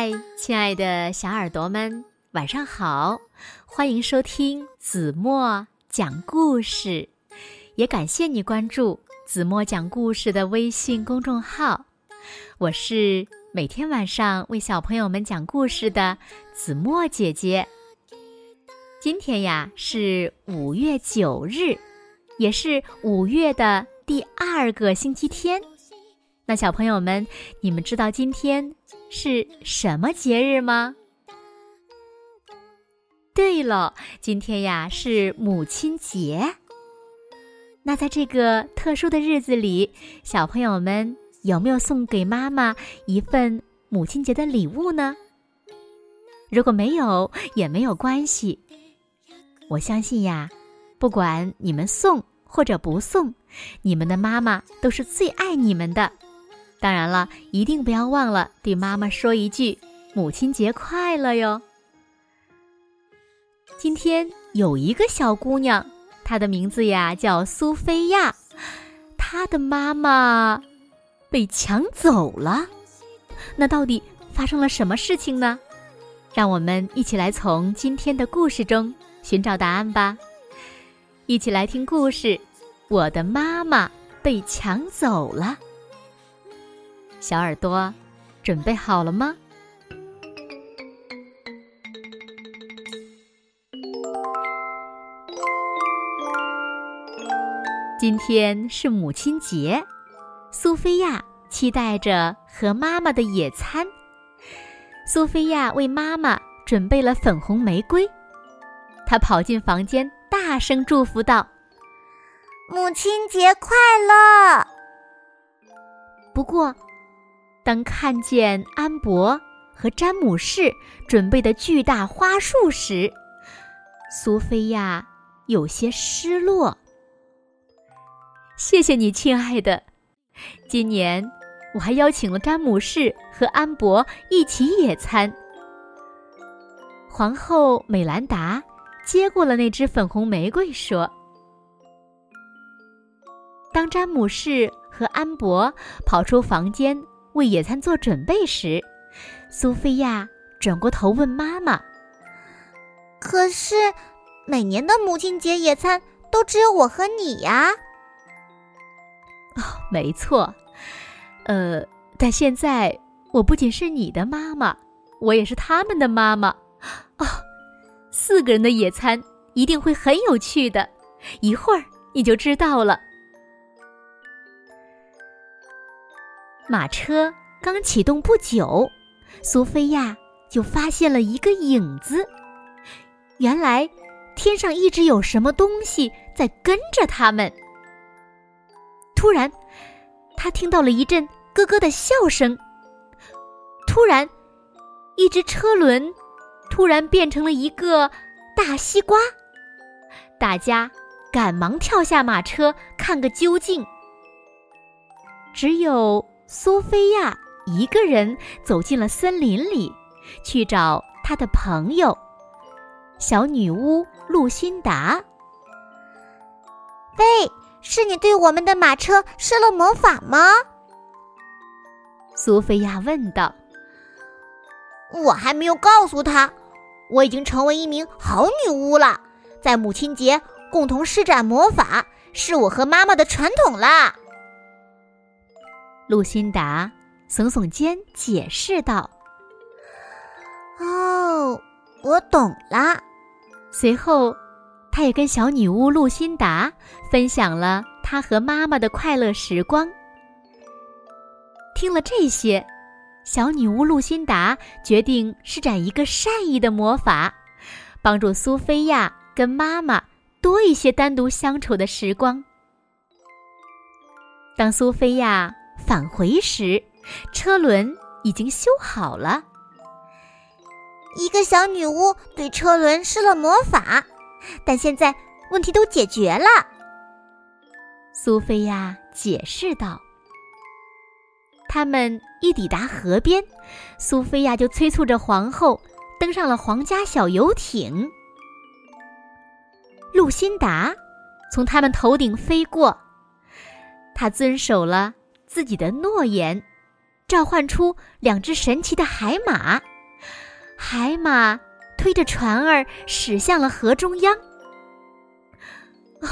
嗨，亲爱的小耳朵们，晚上好！欢迎收听子墨讲故事，也感谢你关注子墨讲故事的微信公众号。我是每天晚上为小朋友们讲故事的子墨姐姐。今天呀是五月九日，也是五月的第二个星期天。那小朋友们，你们知道今天是什么节日吗？对了，今天呀是母亲节。那在这个特殊的日子里，小朋友们有没有送给妈妈一份母亲节的礼物呢？如果没有，也没有关系。我相信呀，不管你们送或者不送，你们的妈妈都是最爱你们的。当然了，一定不要忘了对妈妈说一句“母亲节快乐”哟。今天有一个小姑娘，她的名字呀叫苏菲亚，她的妈妈被抢走了。那到底发生了什么事情呢？让我们一起来从今天的故事中寻找答案吧。一起来听故事，《我的妈妈被抢走了》。小耳朵，准备好了吗？今天是母亲节，苏菲亚期待着和妈妈的野餐。苏菲亚为妈妈准备了粉红玫瑰，她跑进房间，大声祝福道：“母亲节快乐！”不过，当看见安博和詹姆士准备的巨大花束时，苏菲亚有些失落。谢谢你，亲爱的。今年我还邀请了詹姆士和安博一起野餐。皇后美兰达接过了那只粉红玫瑰，说：“当詹姆士和安博跑出房间。”为野餐做准备时，苏菲亚转过头问妈妈：“可是，每年的母亲节野餐都只有我和你呀？”“ 哦，没错。呃，但现在我不仅是你的妈妈，我也是他们的妈妈。哦，四个人的野餐一定会很有趣的，一会儿你就知道了。”马车刚启动不久，苏菲亚就发现了一个影子。原来，天上一直有什么东西在跟着他们。突然，他听到了一阵咯咯的笑声。突然，一只车轮突然变成了一个大西瓜。大家赶忙跳下马车，看个究竟。只有。苏菲亚一个人走进了森林里，去找她的朋友小女巫露辛达。喂，是你对我们的马车施了魔法吗？苏菲亚问道。我还没有告诉他，我已经成为一名好女巫了。在母亲节共同施展魔法，是我和妈妈的传统啦。露辛达耸耸肩，解释道：“哦，我懂了。”随后，他也跟小女巫露辛达分享了他和妈妈的快乐时光。听了这些，小女巫露辛达决定施展一个善意的魔法，帮助苏菲亚跟妈妈多一些单独相处的时光。当苏菲亚。返回时，车轮已经修好了。一个小女巫对车轮施了魔法，但现在问题都解决了。苏菲亚解释道。他们一抵达河边，苏菲亚就催促着皇后登上了皇家小游艇。露辛达从他们头顶飞过，他遵守了。自己的诺言，召唤出两只神奇的海马，海马推着船儿驶向了河中央。哦，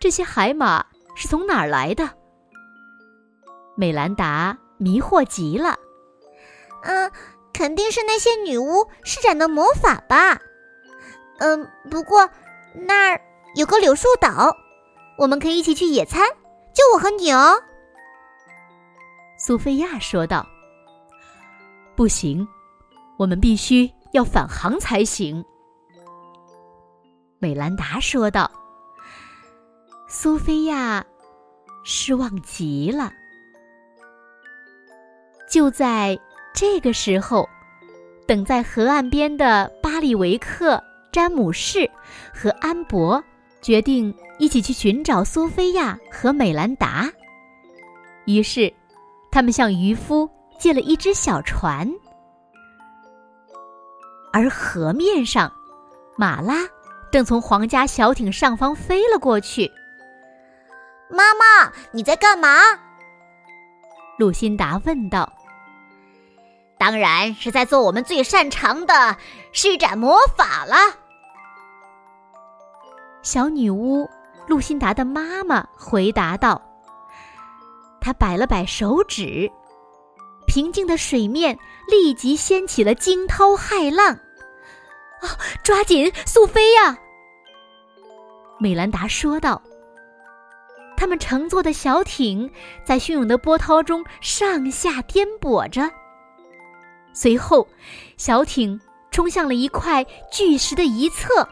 这些海马是从哪儿来的？美兰达迷惑极了。嗯，肯定是那些女巫施展的魔法吧。嗯，不过那儿有个柳树岛，我们可以一起去野餐，就我和你哦。苏菲亚说道：“不行，我们必须要返航才行。”美兰达说道。苏菲亚失望极了。就在这个时候，等在河岸边的巴里维克、詹姆士和安博决定一起去寻找苏菲亚和美兰达。于是，他们向渔夫借了一只小船，而河面上，马拉正从皇家小艇上方飞了过去。妈妈，你在干嘛？露辛达问道。当然是在做我们最擅长的施展魔法了。小女巫露辛达的妈妈回答道：“他摆了摆手指，平静的水面立即掀起了惊涛骇浪。啊，抓紧，速飞呀！”美兰达说道。他们乘坐的小艇在汹涌的波涛中上下颠簸着。随后，小艇冲向了一块巨石的一侧，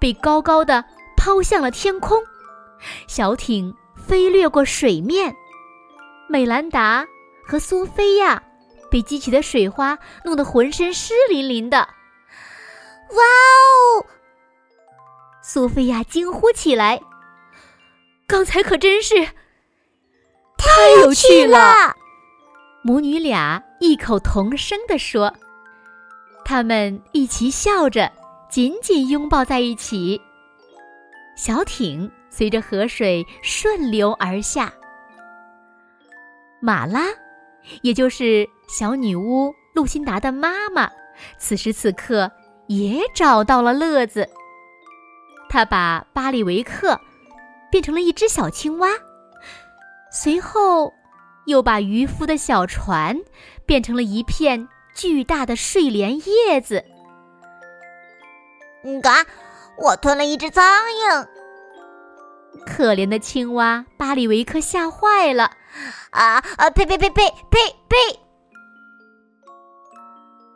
被高高的抛向了天空。小艇飞掠过水面，美兰达和苏菲亚被激起的水花弄得浑身湿淋淋的。哇哦！苏菲亚惊呼起来：“刚才可真是太有趣了！”母女俩异口同声地说：“他们一起笑着，紧紧拥抱在一起。小艇随着河水顺流而下。马拉，也就是小女巫露辛达的妈妈，此时此刻也找到了乐子。她把巴里维克变成了一只小青蛙，随后。”又把渔夫的小船变成了一片巨大的睡莲叶子。嘎，我吞了一只苍蝇。可怜的青蛙巴里维克吓坏了。啊啊！呸呸呸呸呸呸！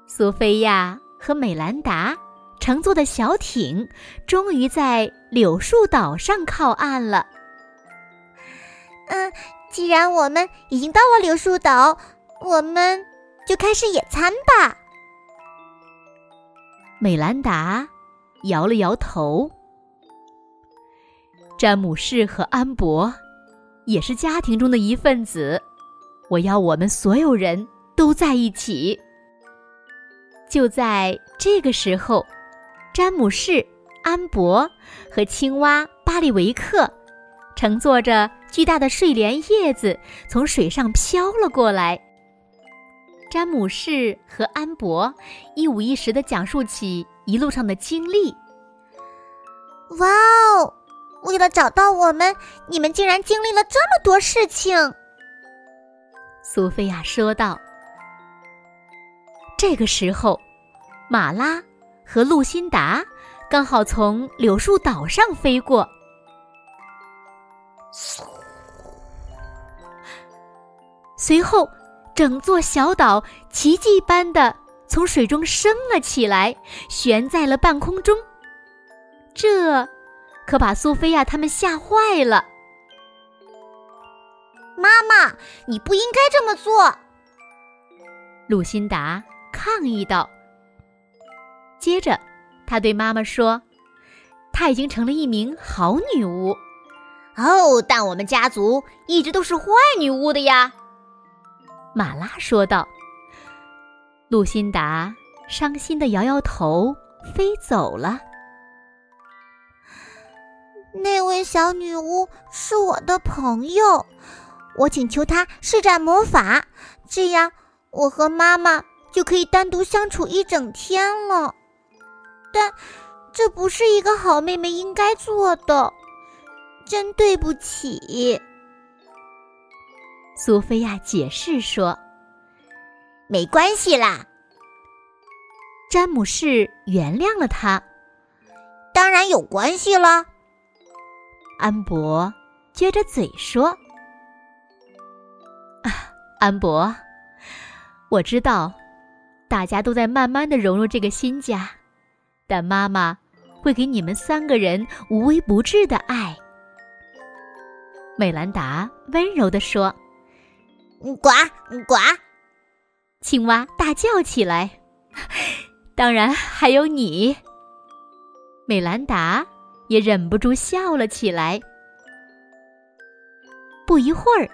苏菲亚和美兰达乘坐的小艇终于在柳树岛上靠岸了。嗯。既然我们已经到了柳树岛，我们就开始野餐吧。美兰达摇了摇头。詹姆士和安博也是家庭中的一份子，我要我们所有人都在一起。就在这个时候，詹姆士、安博和青蛙巴里维克乘坐着。巨大的睡莲叶子从水上飘了过来。詹姆士和安博一五一十的讲述起一路上的经历。哇哦！为了找到我们，你们竟然经历了这么多事情。苏菲亚说道。这个时候，马拉和露辛达刚好从柳树岛上飞过。随后，整座小岛奇迹般的从水中升了起来，悬在了半空中。这可把苏菲亚他们吓坏了。妈妈，你不应该这么做！鲁辛达抗议道。接着，他对妈妈说：“她已经成了一名好女巫。”哦，但我们家族一直都是坏女巫的呀。马拉说道：“露辛达伤心的摇摇头，飞走了。那位小女巫是我的朋友，我请求她施展魔法，这样我和妈妈就可以单独相处一整天了。但这不是一个好妹妹应该做的，真对不起。苏菲亚解释说：“没关系啦。”詹姆士原谅了他。当然有关系了。安博撅着嘴说：“啊，安博，我知道，大家都在慢慢的融入这个新家，但妈妈会给你们三个人无微不至的爱。”美兰达温柔的说：“呱呱！”青蛙大叫起来：“ 当然还有你。”美兰达也忍不住笑了起来。不一会儿，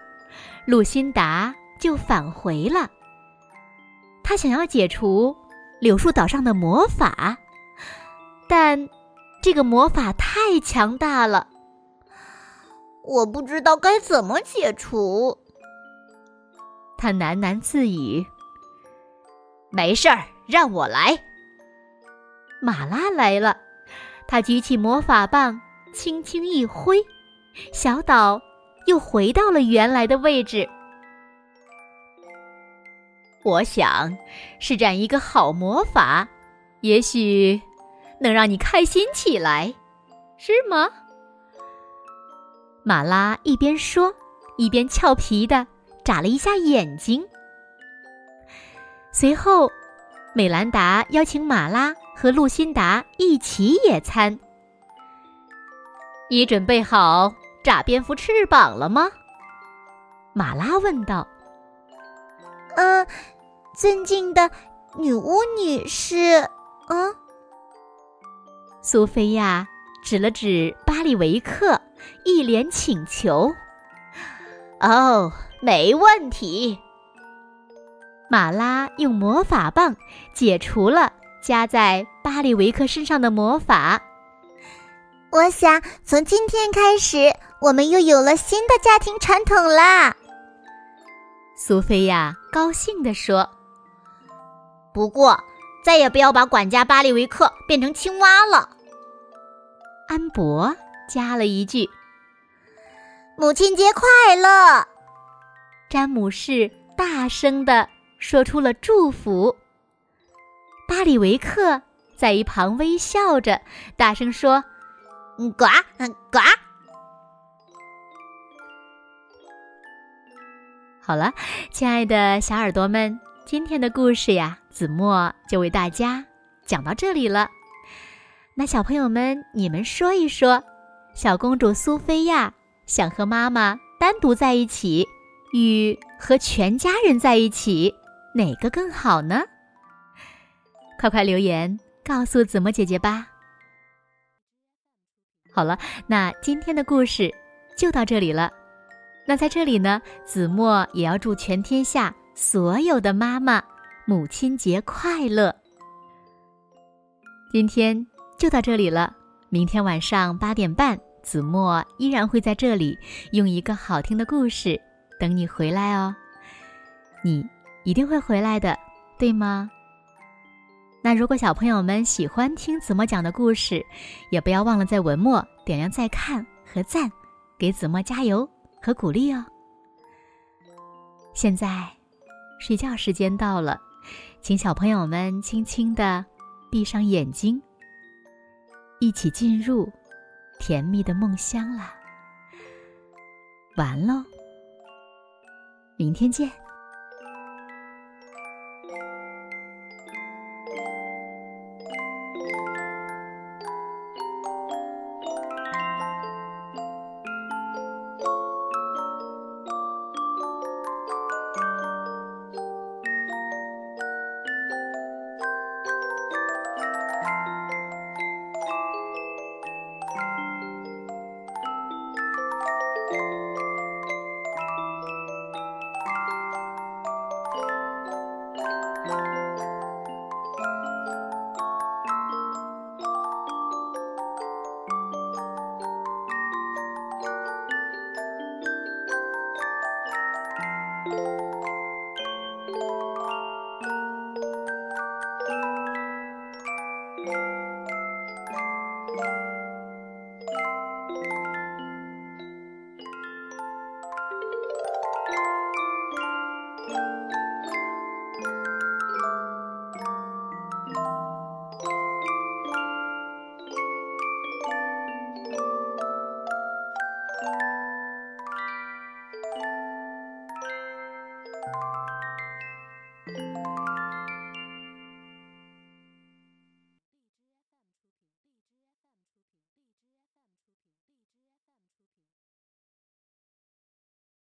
露辛达就返回了。他想要解除柳树岛上的魔法，但这个魔法太强大了，我不知道该怎么解除。他喃喃自语：“没事儿，让我来。”马拉来了。他举起魔法棒，轻轻一挥，小岛又回到了原来的位置。我想施展一个好魔法，也许能让你开心起来，是吗？马拉一边说，一边俏皮的眨了一下眼睛。随后，美兰达邀请马拉。和露辛达一起野餐。你准备好炸蝙蝠翅膀了吗？马拉问道。嗯，尊敬的女巫女士，嗯。苏菲亚指了指巴里维克，一脸请求。哦，没问题。马拉用魔法棒解除了。加在巴里维克身上的魔法，我想从今天开始，我们又有了新的家庭传统啦。苏菲亚高兴地说：“不过，再也不要把管家巴里维克变成青蛙了。”安博加了一句：“母亲节快乐！”詹姆士大声的说出了祝福。巴里维克在一旁微笑着，大声说：“呱呱！”好了，亲爱的小耳朵们，今天的故事呀，子墨就为大家讲到这里了。那小朋友们，你们说一说，小公主苏菲亚想和妈妈单独在一起，与和全家人在一起，哪个更好呢？快快留言告诉子墨姐姐吧。好了，那今天的故事就到这里了。那在这里呢，子墨也要祝全天下所有的妈妈母亲节快乐。今天就到这里了，明天晚上八点半，子墨依然会在这里用一个好听的故事等你回来哦。你一定会回来的，对吗？那如果小朋友们喜欢听子墨讲的故事，也不要忘了在文末点亮再看和赞，给子墨加油和鼓励哦。现在，睡觉时间到了，请小朋友们轻轻的闭上眼睛，一起进入甜蜜的梦乡啦。完喽，明天见。you